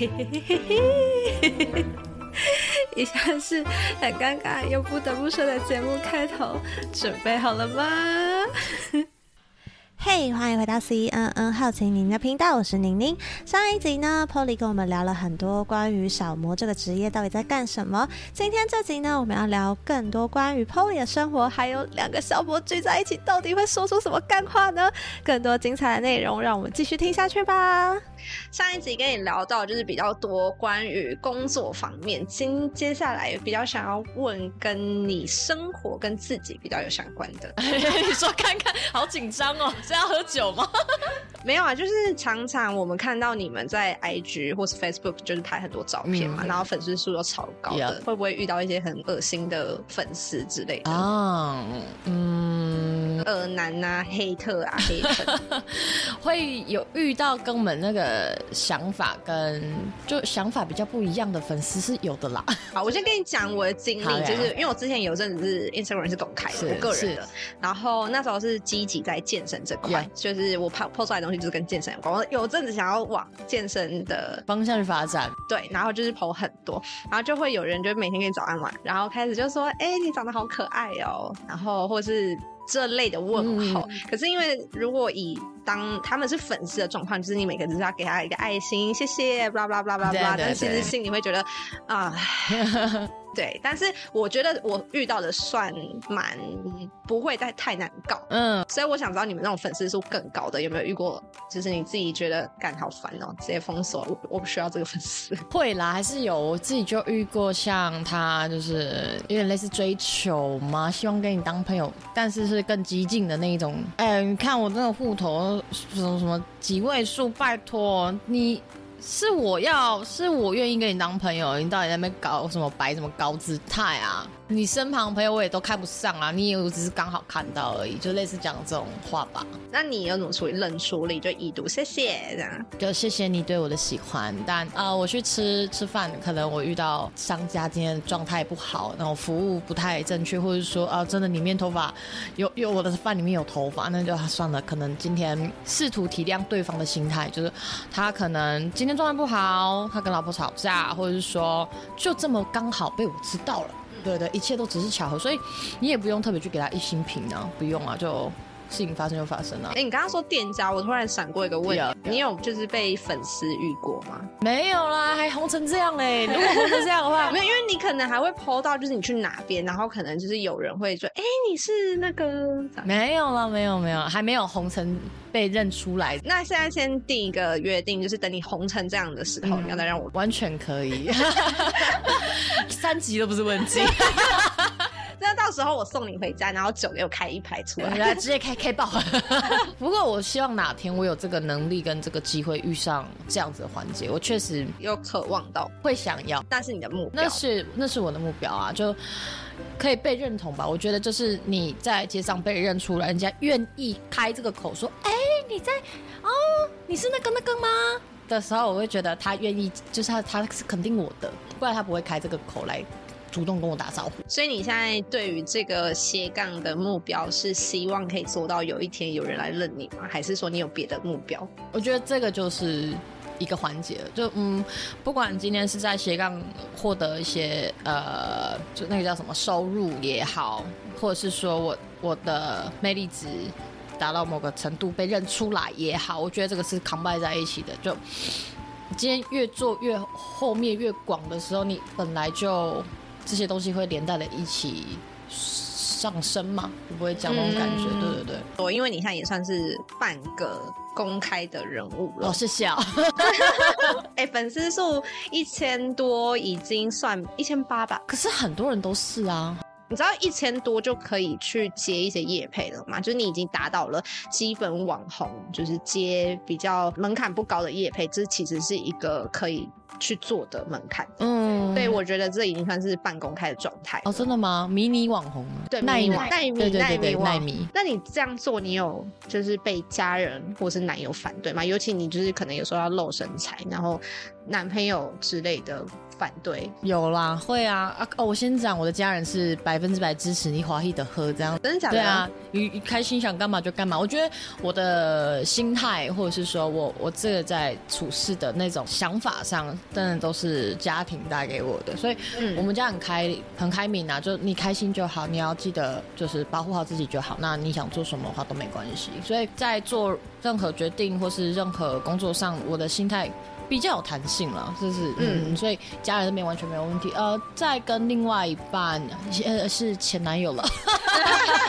嘿嘿嘿嘿嘿。以下是很尴尬又不得不说的节目开头，准备好了吗？嘿，欢迎回到 C N N 好奇您的频道，我是宁宁。上一集呢，Polly 跟我们聊了很多关于小魔这个职业到底在干什么。今天这集呢，我们要聊更多关于 Polly 的生活，还有两个小模聚在一起到底会说出什么干话呢？更多精彩的内容，让我们继续听下去吧。上一集跟你聊到就是比较多关于工作方面，今接下来比较想要问跟你生活跟自己比较有相关的。你说看看，好紧张哦。是要喝酒吗？没有啊，就是常常我们看到你们在 IG 或是 Facebook 就是拍很多照片嘛，然后粉丝数都超高的，会不会遇到一些很恶心的粉丝之类的啊？嗯，恶男啊，黑特啊，黑特 会有遇到跟我们那个想法跟就想法比较不一样的粉丝是有的啦。好，我先跟你讲我的经历，就是因为我之前有阵子是 Instagram 是公开的，我个人的，然后那时候是积极在健身这。块就是我抛抛出来的东西，就是跟健身有关。我有阵子想要往健身的方向去发展，对，然后就是抛很多，然后就会有人就每天给你早安晚，然后开始就说：“哎，你长得好可爱哦。”然后或是这类的问候。可是因为如果以当他们是粉丝的状况，就是你每个人都要给他一个爱心，谢谢，巴拉巴拉巴拉巴拉。但其实心里会觉得啊。对，但是我觉得我遇到的算蛮不会太太难搞，嗯，所以我想知道你们那种粉丝数更高的有没有遇过？就是你自己觉得干好烦哦，直接封锁，我我不需要这个粉丝。会啦，还是有，我自己就遇过像他，就是有点类似追求嘛，希望跟你当朋友，但是是更激进的那一种。哎，你看我这个户头什么什么几位数，拜托你。是我要，是我愿意跟你当朋友，你到底在那边搞什么摆什么高姿态啊？你身旁朋友我也都看不上啊，你也只是刚好看到而已，就类似讲这种话吧。那你有怎么处理？冷处理就已读，谢谢这样。就谢谢你对我的喜欢，但呃，我去吃吃饭，可能我遇到商家今天状态不好，然后服务不太正确，或者说啊，真的里面头发有有我的饭里面有头发，那就算了。可能今天试图体谅对方的心态，就是他可能今天状态不好，他跟老婆吵架，或者是说就这么刚好被我知道了。对对，一切都只是巧合，所以你也不用特别去给他一星评呢，不用啊，就事情发生就发生了。哎，你刚刚说店家，我突然闪过一个问题，你有就是被粉丝遇过吗？没有啦，还红成这样嘞！如果红成这样的话，没有，因为你可能还会 PO 到，就是你去哪边，然后可能就是有人会说，哎，你是那个？没有了，没有没有，还没有红成。被认出来，那现在先定一个约定，就是等你红成这样的时候，你要再让我完全可以，三级都不是问题。那到时候我送你回家，然后酒给我开一排出来，直接开开爆。不过我希望哪天我有这个能力跟这个机会遇上这样子的环节，我确实有渴望到会想要。那是你的目标，那是那是我的目标啊，就可以被认同吧。我觉得就是你在街上被认出来，人家愿意开这个口说，哎。你在哦，你是那个那个吗？的时候，我会觉得他愿意，就是他他是肯定我的，不然他不会开这个口来主动跟我打招呼。所以你现在对于这个斜杠的目标是希望可以做到有一天有人来认你吗？还是说你有别的目标？我觉得这个就是一个环节，就嗯，不管今天是在斜杠获得一些呃，就那个叫什么收入也好，或者是说我我的魅力值。达到某个程度被认出来也好，我觉得这个是 combine 在一起的。就今天越做越后面越广的时候，你本来就这些东西会连带的一起上升嘛，会不会讲那种感觉？对对对，我因为你现在也算是半个公开的人物了。哦，谢谢啊。哎，粉丝数一千多，已经算一千八吧？可是很多人都是啊。你知道一千多就可以去接一些业配了吗？就是你已经达到了基本网红，就是接比较门槛不高的业配，这其实是一个可以去做的门槛。嗯，对，我觉得这已经算是半公开的状态。哦，真的吗？迷你网红？对，耐米耐米耐米耐米。那你这样做，你有就是被家人或是男友反对吗？尤其你就是可能有时候要露身材，然后男朋友之类的反对？有啦，会啊啊哦！我先讲，我的家人是百分之百支持你华裔的喝这样，真的假的？对啊，你你开心想干嘛就干嘛。我觉得我的心态，或者是说我我这个在处事的那种想法上，真的都是家庭带给我的，所以我们家很开很开明啊，就你开心就好，你要记得就是保护好自己就好。那你想做什么的话都没关系。所以在做任何决定或是任何工作上，我的心态。比较有弹性了，就是嗯，所以家人那边完全没有问题。呃，在跟另外一半，呃，是前男友了。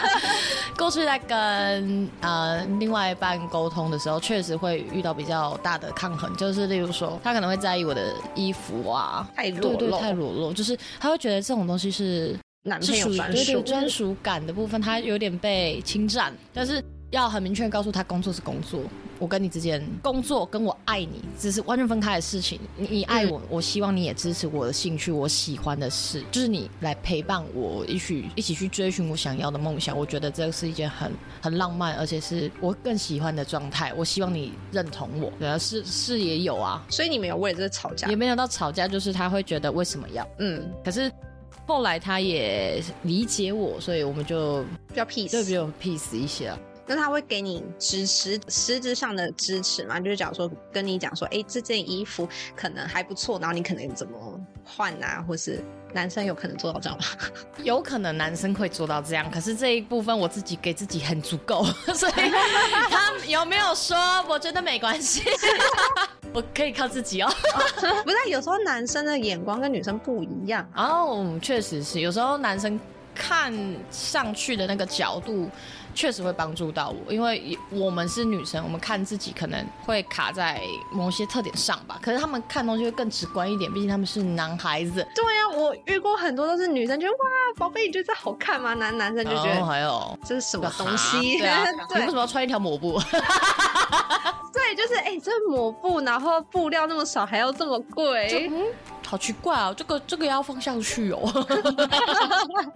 过去在跟呃另外一半沟通的时候，确实会遇到比较大的抗衡，就是例如说，他可能会在意我的衣服啊，太裸露，太裸露，就是他会觉得这种东西是男朋友专属专属感的部分，他有点被侵占，但是。要很明确告诉他，工作是工作，我跟你之间工作跟我爱你只是完全分开的事情。你你爱我，我希望你也支持我的兴趣，我喜欢的事，就是你来陪伴我，一起一起去追寻我想要的梦想。我觉得这是一件很很浪漫，而且是我更喜欢的状态。我希望你认同我。对啊，是是也有啊，所以你没有为了这吵架，也没有到吵架，就是他会觉得为什么要嗯，可是后来他也理解我，所以我们就比较 peace，就比较 peace 一些。那他会给你支持实质上的支持嘛？就是假如说跟你讲说，哎，这件衣服可能还不错，然后你可能怎么换啊？或是男生有可能做到这样吗？有可能男生会做到这样，可是这一部分我自己给自己很足够，所以他有没有说？我觉得没关系，我可以靠自己哦。不是，有时候男生的眼光跟女生不一样哦，确实是，有时候男生看上去的那个角度。确实会帮助到我，因为我们是女生，我们看自己可能会卡在某些特点上吧。可是他们看东西会更直观一点，毕竟他们是男孩子。对呀，我遇过很多都是女生觉得哇，宝贝，你觉得这好看吗？男男生就觉得还有这是什么东西？对啊，你为什么要穿一条抹布？对，就是哎，这抹布，然后布料那么少，还要这么贵，嗯，好奇怪啊！这个这个要放上去哦。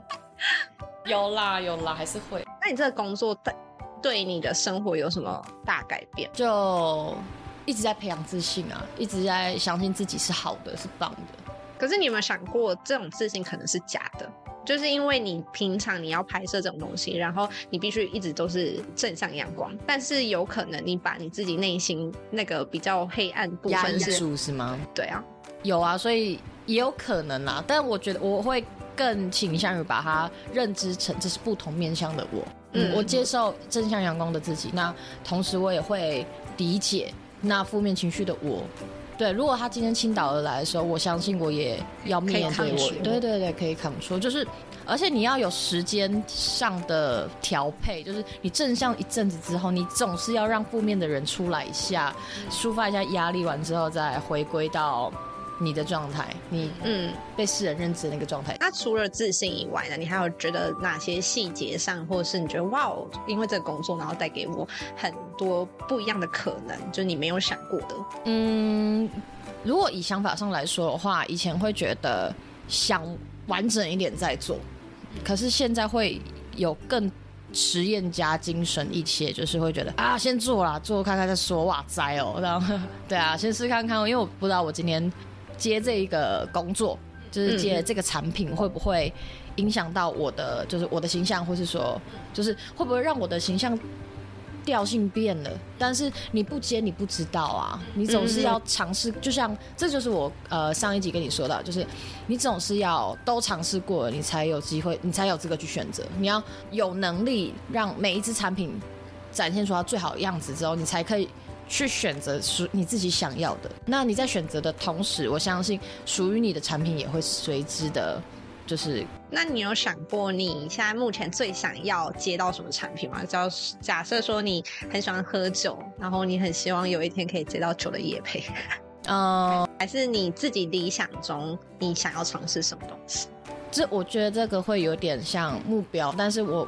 有啦有啦，还是会。那你这个工作对对你的生活有什么大改变？就一直在培养自信啊，一直在相信自己是好的，是棒的。可是你有没有想过，这种自信可能是假的？就是因为你平常你要拍摄这种东西，然后你必须一直都是正向阳光，但是有可能你把你自己内心那个比较黑暗部分是是吗？对啊，有啊，所以也有可能啊。但我觉得我会。更倾向于把它认知成这是不同面向的我，嗯，我接受正向阳光的自己，那同时我也会理解那负面情绪的我，对，如果他今天倾倒而来的时候，我相信我也要面对我，对对对，可以扛住，就是，而且你要有时间上的调配，就是你正向一阵子之后，你总是要让负面的人出来一下，抒发一下压力完之后，再回归到。你的状态，你嗯被世人认知的那个状态。那除了自信以外呢？你还有觉得哪些细节上，或者是你觉得哇哦，因为这个工作，然后带给我很多不一样的可能，就是你没有想过的。嗯，如果以想法上来说的话，以前会觉得想完整一点再做，可是现在会有更实验加精神一些，就是会觉得啊，先做啦，做看看再说。哇塞哦，然后对啊，先试看看，因为我不知道我今天。接这一个工作，就是接这个产品，会不会影响到我的，就是我的形象，或是说，就是会不会让我的形象调性变了？但是你不接，你不知道啊，你总是要尝试。就像这就是我呃上一集跟你说的，就是你总是要都尝试过了，你才有机会，你才有资格去选择。你要有能力让每一只产品展现出它最好的样子之后，你才可以。去选择属你自己想要的。那你在选择的同时，我相信属于你的产品也会随之的，就是。那你有想过你现在目前最想要接到什么产品吗？假假设说你很喜欢喝酒，然后你很希望有一天可以接到酒的业配，嗯 还是你自己理想中你想要尝试什么东西？这我觉得这个会有点像目标，但是我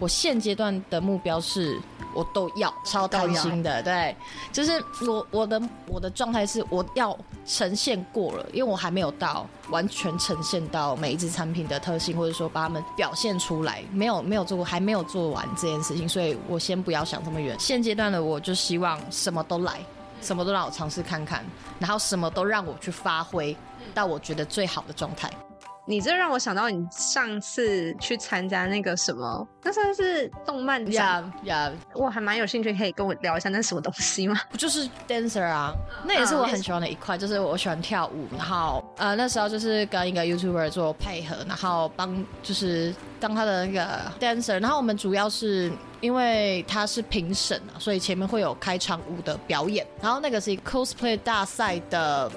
我现阶段的目标是。我都要超担心的，对，就是我我的我的状态是我要呈现过了，因为我还没有到完全呈现到每一只产品的特性，或者说把它们表现出来，没有没有做过，还没有做完这件事情，所以我先不要想这么远。现阶段的我就希望什么都来，什么都让我尝试看看，然后什么都让我去发挥到我觉得最好的状态。你这让我想到你上次去参加那个什么，那算是动漫展，呀呀，我还蛮有兴趣，可以跟我聊一下那是什么东西吗？不就是 dancer 啊？那也是我很喜欢的一块，就是我喜欢跳舞，然后呃那时候就是跟一个 YouTuber 做配合，然后帮就是当他的那个 dancer，然后我们主要是因为他是评审啊，所以前面会有开场舞的表演，然后那个是 cosplay 大赛的。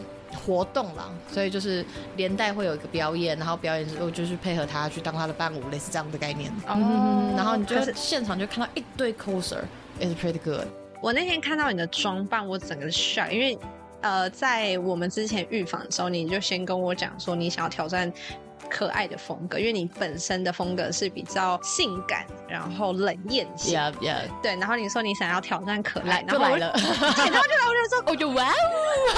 活动啦，所以就是连带会有一个表演，然后表演之后就是配合他去当他的伴舞，类似这样的概念。哦，然后你就现场就看到一堆 coser，is pretty good。我那天看到你的装扮，我整个 shock，因为呃，在我们之前预防的时候，你就先跟我讲说你想要挑战。可爱的风格，因为你本身的风格是比较性感，然后冷艳型。Yeah, yeah. 对，然后你说你想要挑战可爱，然后来了。然后就来，我就说，我 就哇哦，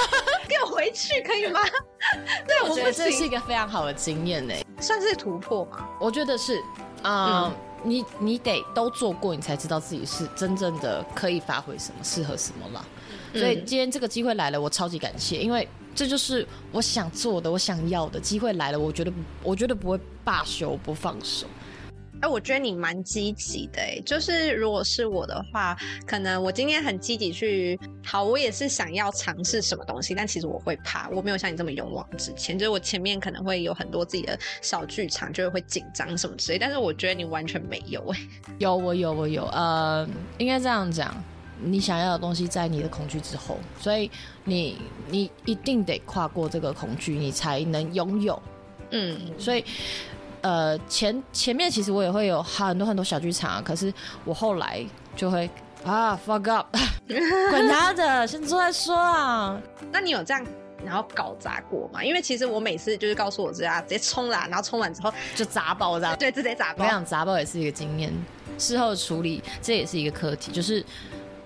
给我回去可以吗？对，我觉得这是一个非常好的经验呢，算是突破吗？我觉得是，嗯，你你得都做过，你才知道自己是真正的可以发挥什么，适合什么了。所以今天这个机会来了，我超级感谢，因为。这就是我想做的，我想要的机会来了，我觉得我觉得不会罢休，不放手。哎，我觉得你蛮积极的，哎，就是如果是我的话，可能我今天很积极去，好，我也是想要尝试什么东西，但其实我会怕，我没有像你这么勇往直前，就是我前面可能会有很多自己的小剧场，就是会紧张什么之类，但是我觉得你完全没有，哎，有我有我有，呃，应该这样讲。你想要的东西在你的恐惧之后，所以你你一定得跨过这个恐惧，你才能拥有。嗯，所以呃前前面其实我也会有很多很多小剧场，可是我后来就会啊 fuck up，管他的，先做再说啊。那你有这样然后搞砸过吗？因为其实我每次就是告诉我这样直接冲啦，然后冲完之后就砸爆这样。对，直接砸爆。我想砸爆也是一个经验，事后处理这也是一个课题，就是。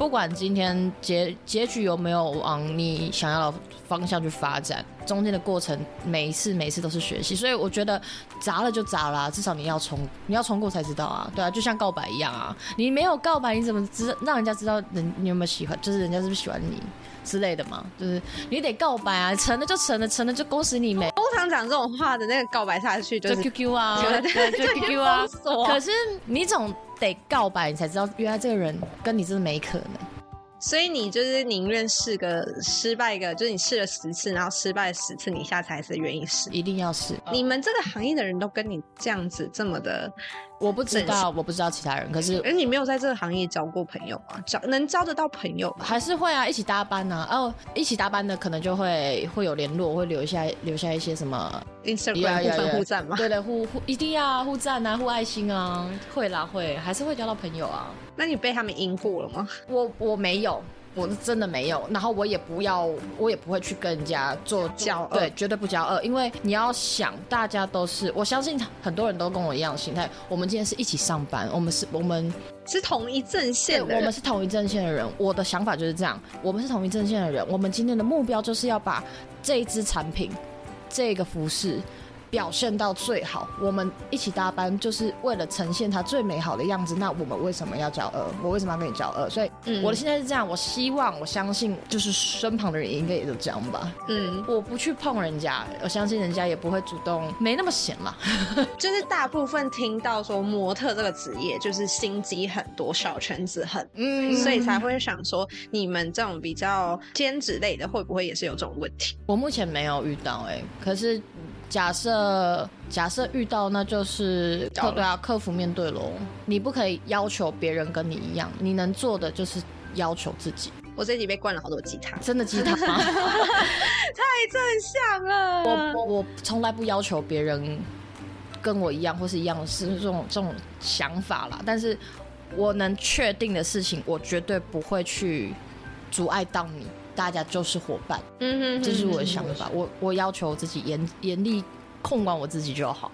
不管今天结结局有没有往你想要的方向去发展，中间的过程每一次每一次都是学习，所以我觉得砸了就砸了，至少你要冲，你要冲过才知道啊，对啊，就像告白一样啊，你没有告白你怎么知让人家知道人你有没有喜欢，就是人家是不是喜欢你之类的嘛，就是你得告白啊，成了就成了，成了就恭喜你没。通常讲这种话的那个告白下去就是 QQ 啊，对，就 QQ 啊，可是你总。得告白，你才知道原来这个人跟你真的没可能。所以你就是宁愿试个失败个，就是你试了十次，然后失败十次，你下次还是愿意试，一定要试。你们这个行业的人都跟你这样子这么的。我不知道，我不知道其他人。可是，哎，你没有在这个行业交过朋友吗？交能交得到朋友，还是会啊，一起搭班呢。哦，一起搭班的可能就会会有联络，会留下留下一些什么 Instagram 互分互赞吗？对的，互互一定要互赞啊，互爱心啊，会啦会，还是会交到朋友啊。那你被他们阴过了吗？我我没有。我是真的没有，然后我也不要，我也不会去跟人家做交恶，对，绝对不交恶，因为你要想，大家都是，我相信很多人都跟我一样心态。我们今天是一起上班，我们是，我们是同一阵线的，我们是同一阵线的人。我的想法就是这样，我们是同一阵线的人，我们今天的目标就是要把这一支产品，这个服饰。表现到最好，我们一起搭班就是为了呈现他最美好的样子。那我们为什么要骄傲？我为什么要跟你骄傲？所以我的现在是这样，我希望我相信，就是身旁的人应该也都这样吧。嗯，我不去碰人家，我相信人家也不会主动，没那么闲嘛。就是大部分听到说模特这个职业，就是心机很多，小圈子很，嗯，所以才会想说，你们这种比较兼职类的，会不会也是有这种问题？我目前没有遇到，哎，可是。假设假设遇到，那就是客对啊，客服面对喽。你不可以要求别人跟你一样，你能做的就是要求自己。我这集被灌了好多鸡汤，真的鸡汤吗？太正向了。我我从来不要求别人跟我一样或是一样是这种这种想法啦。但是我能确定的事情，我绝对不会去阻碍到你。大家就是伙伴，嗯哼，这是我的想法。我我要求自己严严厉控管我自己就好，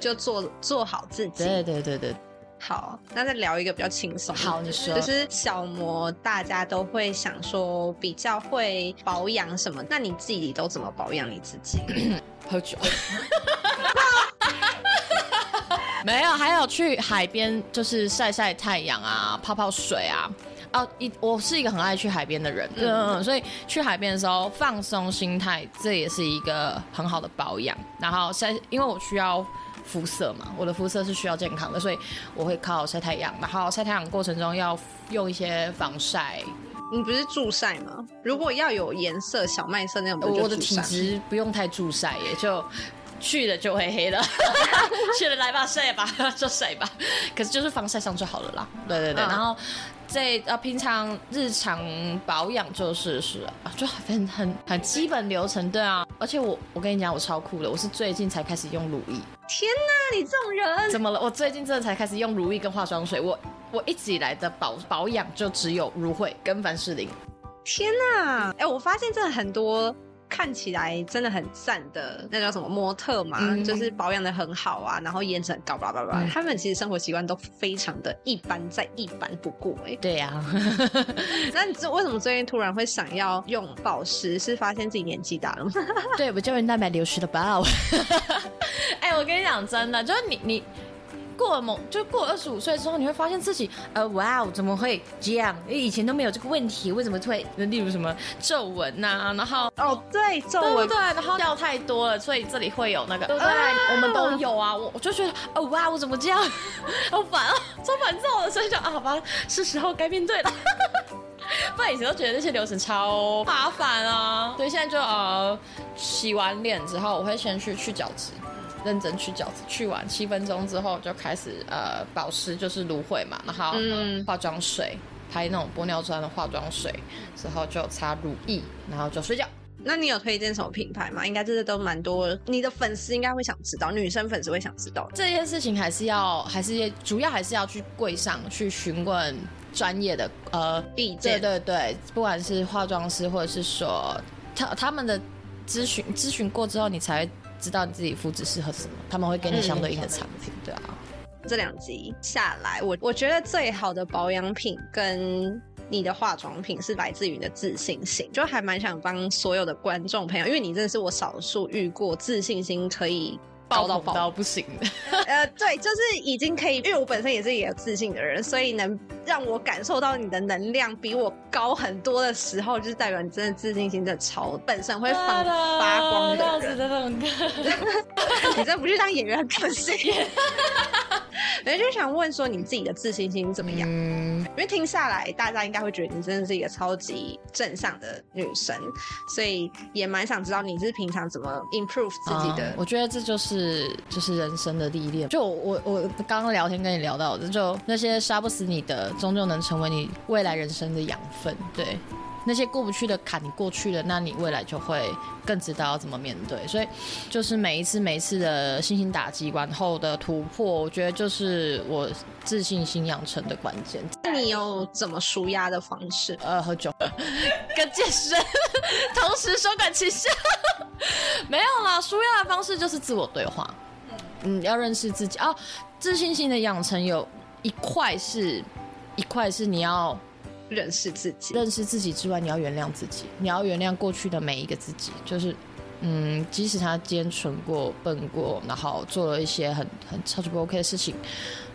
就做做好自己。对对对对，好，那再聊一个比较轻松。好，你说，就是小魔，大家都会想说比较会保养什么？那你自己都怎么保养你自己？喝酒。没有，还有去海边就是晒晒太阳啊，泡泡水啊。哦，一我是一个很爱去海边的人，嗯，所以去海边的时候放松心态，这也是一个很好的保养。然后晒，因为我需要肤色嘛，我的肤色是需要健康的，所以我会靠晒太阳。然后晒太阳过程中要用一些防晒。你不是助晒吗？如果要有颜色，小麦色那种，我的体质不用太助晒，也就。去了就会黑了，去了来吧晒吧 就晒吧，可是就是防晒上就好了啦。对对对，然后在呃平常日常保养就是是啊，就很很很基本流程对啊。而且我我跟你讲我超酷的，我是最近才开始用乳液。天哪，你这种人怎么了？我最近真的才开始用乳液跟化妆水。我我一直以来的保保养就只有芦荟跟凡士林。天哪，哎，我发现真的很多。看起来真的很赞的，那叫什么模特嘛，就是保养的很好啊，然后颜值很高，巴拉巴拉。他们其实生活习惯都非常的一般，再一般不过哎。对呀，那你知为什么最近突然会想要用保湿？是发现自己年纪大了吗？对，我胶原蛋白流失的吧？哎，我跟你讲真的，就是你你。过了某就过二十五岁之后，你会发现自己，呃，哇哦，怎么会这样？以前都没有这个问题，为什么会？例如什么皱纹呐，然后哦，对，皱纹，对，然后掉太多了，所以这里会有那个，对不对？我们都有啊，我我就觉得，哦，哇，我怎么这样？好烦啊，超烦躁的，所以就啊，好吧，是时候该面对了。不然以前都觉得那些流程超麻烦啊，所以现在就呃，洗完脸之后，我会先去去角质。认真去角质，去完七分钟之后就开始呃保湿，就是芦荟嘛，然后化妆水，拍那种玻尿酸的化妆水，之后就擦乳液，然后就睡觉。那你有推荐什么品牌吗？应该这些都蛮多，你的粉丝应该会想知道，女生粉丝会想知道。这件事情还是要，还是主要还是要去柜上去询问专业的呃意见。对对对，不管是化妆师或者是说他他们的咨询咨询过之后，你才。知道你自己肤质适合什么，他们会给你相对应的产品，对啊。这两集下来，我我觉得最好的保养品跟你的化妆品是来自于你的自信心，就还蛮想帮所有的观众朋友，因为你真的是我少数遇过自信心可以。高到爆到不行的，呃，对，就是已经可以，因为我本身也是也有自信的人，所以能让我感受到你的能量比我高很多的时候，就是代表你真的自信心的超，本身会发发光的人。你这不去当演员很可惜。我就想问说，你自己的自信心怎么样？嗯，因为听下来，大家应该会觉得你真的是一个超级正向的女生，所以也蛮想知道你是平常怎么 improve 自己的。我觉得这就是就是人生的历练。就我我刚刚聊天跟你聊到的，就那些杀不死你的，终究能成为你未来人生的养分。对。那些过不去的坎，你过去了，那你未来就会更知道要怎么面对。所以，就是每一次每一次的信心打击完后的突破，我觉得就是我自信心养成的关键。那你有怎么舒压的方式？呃，喝酒，跟健身，同时收感情绪。没有啦，舒压的方式就是自我对话。嗯，要认识自己哦。自信心的养成有一块是，一块是你要。认识自己，认识自己之外，你要原谅自己，你要原谅过去的每一个自己，就是，嗯，即使他今天蠢过、笨过，然后做了一些很很超级不 OK 的事情。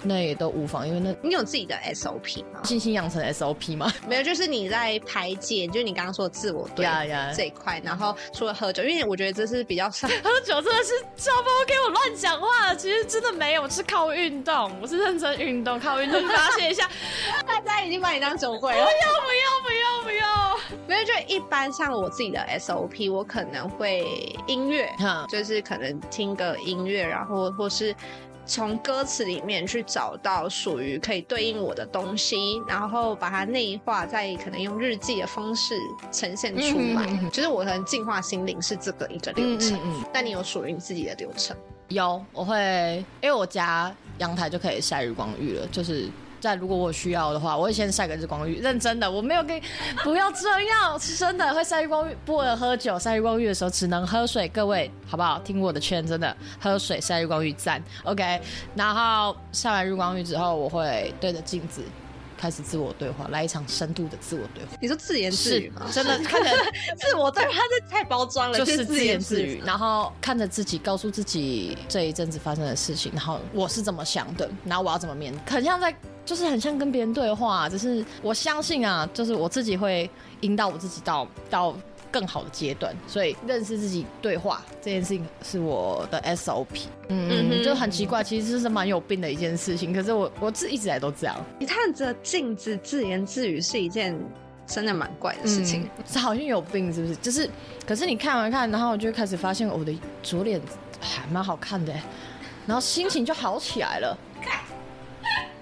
那也都无妨，因为那你有自己的 SOP 吗？信心养成 SOP 吗？没有，就是你在排解，就是你刚刚说的自我对这一块。然后除了喝酒，因为我觉得这是比较少 喝酒，真的是超不 OK，我乱讲话。其实真的没有，我是靠运动，我是认真运动，靠运动发泄一下。大家已经把你当酒鬼了，不要不要不要不要！没有，就一般像我自己的 SOP，我可能会音乐，就是可能听个音乐，然后或是。从歌词里面去找到属于可以对应我的东西，然后把它内化，再可能用日记的方式呈现出来。就是我可能净化心灵是这个一个流程。但你有属于你自己的流程？有，我会，因为我家阳台就可以晒日光浴了，就是。在如果我需要的话，我会先晒个日光浴。认真的，我没有跟，不要这样，是真的会晒日光浴。不能喝酒，晒日光浴的时候只能喝水。各位，好不好？听我的劝，真的喝水晒日光浴赞。OK，然后晒完日光浴之后，我会对着镜子。开始自我对话，来一场深度的自我对话。你说自言自语吗？真的 看着自我对话，这太包装了。就是自言自语，然后看着自己，告诉自己这一阵子发生的事情，然后我是怎么想的，然后我要怎么面，很像在就是很像跟别人对话，只是我相信啊，就是我自己会引导我自己到到更好的阶段，所以认识自己对话这件事情是我的 SOP。嗯嗯，就很奇怪，其实是蛮有病的一件事情，可是我我自一直来都这样。你看着镜子自言自语是一件真的蛮怪的事情，是好像有病是不是？就是，可是你看完看，然后我就开始发现我的左脸还蛮好看的，然后心情就好起来了。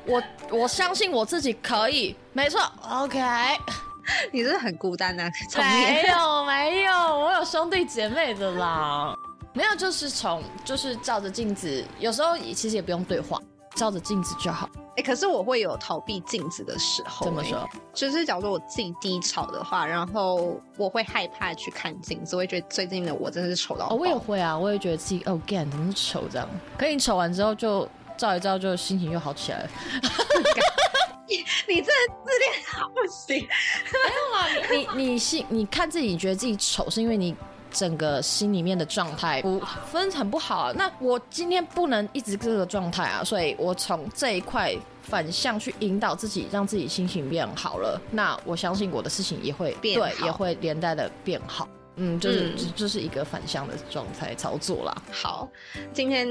我我相信我自己可以，没错，OK。你是很孤单啊？没有没有，我有兄弟姐妹的啦。没有，就是从就是照着镜子，有时候其实也不用对话，照着镜子就好。哎，可是我会有逃避镜子的时候。怎么说？就是假如说我自己低潮的话，然后我会害怕去看镜子，我会觉得最近的我真的是丑到。我也会啊，我也觉得自己哦，again 怎么丑这样？可你丑完之后就。照一照，就心情又好起来了。你你这自恋好不行。没有啊，你你心你看自己觉得自己丑，是因为你整个心里面的状态不分很不好。啊那我今天不能一直这个状态啊，所以我从这一块反向去引导自己，让自己心情变好了。那我相信我的事情也会变，对，也会连带的变好。嗯，就是这就是一个反向的状态操作啦。好，今天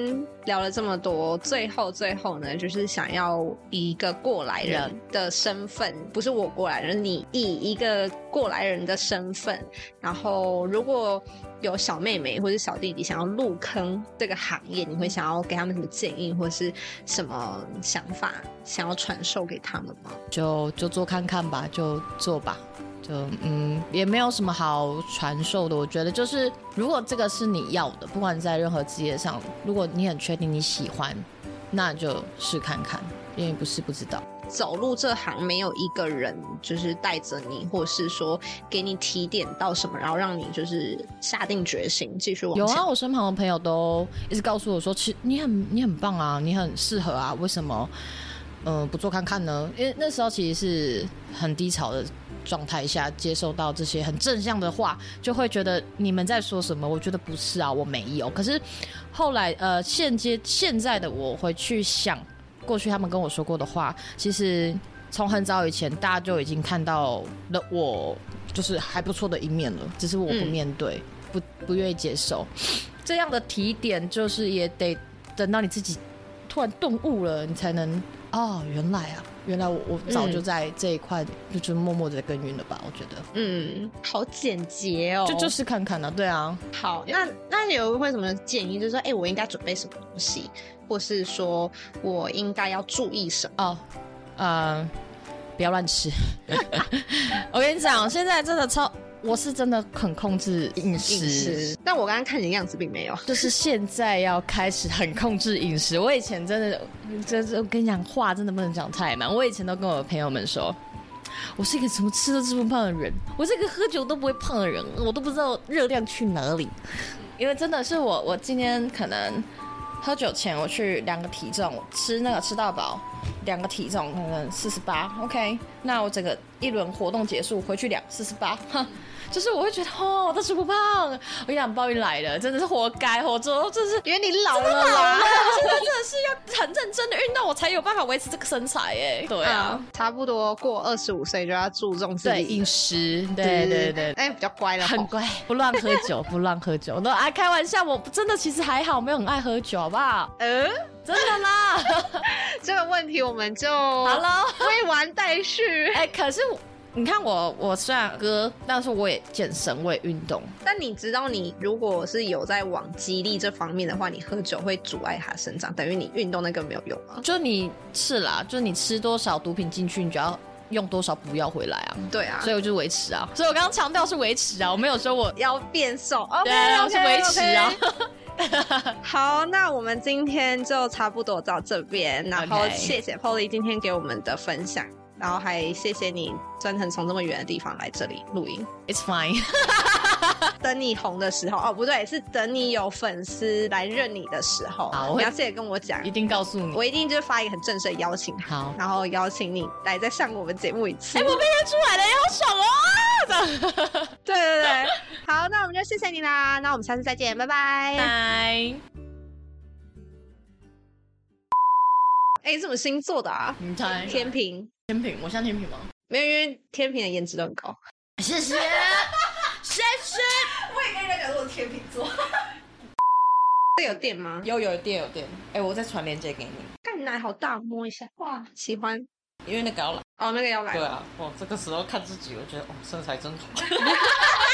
聊了这么多，最后最后呢，就是想要以一个过来人的身份，不是我过来人，你以一个过来人的身份，然后如果有小妹妹或者小弟弟想要入坑这个行业，你会想要给他们什么建议，或者是什么想法，想要传授给他们吗？就就做看看吧，就做吧。就嗯，也没有什么好传授的。我觉得就是，如果这个是你要的，不管在任何职业上，如果你很确定你喜欢，那就试看看，因为不是不知道。走入这行，没有一个人就是带着你，或是说给你提点到什么，然后让你就是下定决心继续往前。有啊，我身旁的朋友都一直告诉我说，其实你很你很棒啊，你很适合啊，为什么嗯不做看看呢？因为那时候其实是很低潮的。状态下接受到这些很正向的话，就会觉得你们在说什么？我觉得不是啊，我没有。可是后来呃，现阶现在的我回去想过去他们跟我说过的话，其实从很早以前大家就已经看到了我就是还不错的一面了，只是我不面对，不不愿意接受这样的提点，就是也得等到你自己突然顿悟了，你才能哦，原来啊。原来我我早就在这一块就就默默的耕耘了吧？我觉得，嗯，好简洁哦，就就是看看呢，对啊。好，那那你有会什么建议？就是说，哎，我应该准备什么东西，或是说我应该要注意什么？哦，呃，不要乱吃。我跟你讲，现在真的超。我是真的很控制饮食，但我刚刚看你样子并没有。就是现在要开始很控制饮食。我以前真的，真是我跟你讲话真的不能讲太满。我以前都跟我的朋友们说，我是一个什么吃都吃不胖的人，我是一个喝酒都不会胖的人，我都不知道热量去哪里。因为真的是我，我今天可能喝酒前我去量个体重，吃那个吃到饱，量个体重可能四十八，OK。那我整个一轮活动结束回去量四十八，哼。就是我会觉得哦，我都吃不胖。我跟你讲，报应来了，真的是活该，活着，真是因为你老了，老了，现在真的是要很认真的运动，我才有办法维持这个身材哎。对啊，差不多过二十五岁就要注重自己饮食，对对对，哎，比较乖了，很乖，不乱喝酒，不乱喝酒。都爱开玩笑，我真的其实还好，没有很爱喝酒，好不好？嗯，真的啦。这个问题我们就 好了，未完待续。哎，可是。你看我，我虽然哥，但是我也健身，我也运动。但你知道，你如果是有在往激励这方面的话，你喝酒会阻碍它生长，等于你运动那个没有用啊？就你是啦，就你吃多少毒品进去，你就要用多少补药回来啊。对啊，所以我就维持啊。所以我刚刚强调是维持啊，我没有说我要变瘦。对，我是维持啊。好，那我们今天就差不多到这边，然后谢谢 Polly 今天给我们的分享。然后还谢谢你专程从这么远的地方来这里录音。It's fine。等你红的时候哦，不对，是等你有粉丝来认你的时候。好，你要记得跟我讲，一定告诉你，我一定就发一个很正式的邀请。好，然后邀请你来再上我们节目一次。哎，我被认出来了，好爽哦！对对对，好，那我们就谢谢你啦，那我们下次再见，拜拜。拜。哎，你什么星座的啊？你猜？天平。天平，我像天平吗？没有，因为天平的颜值都很高。谢谢，谢谢。我也跟人家讲说我天秤座。这有电吗？有有电有电。哎，我再传链接给你。干奶好大，摸一下。哇，喜欢。因为那个要来。哦，那个要来。对啊，哇，这个时候看自己，我觉得哦，身材真好。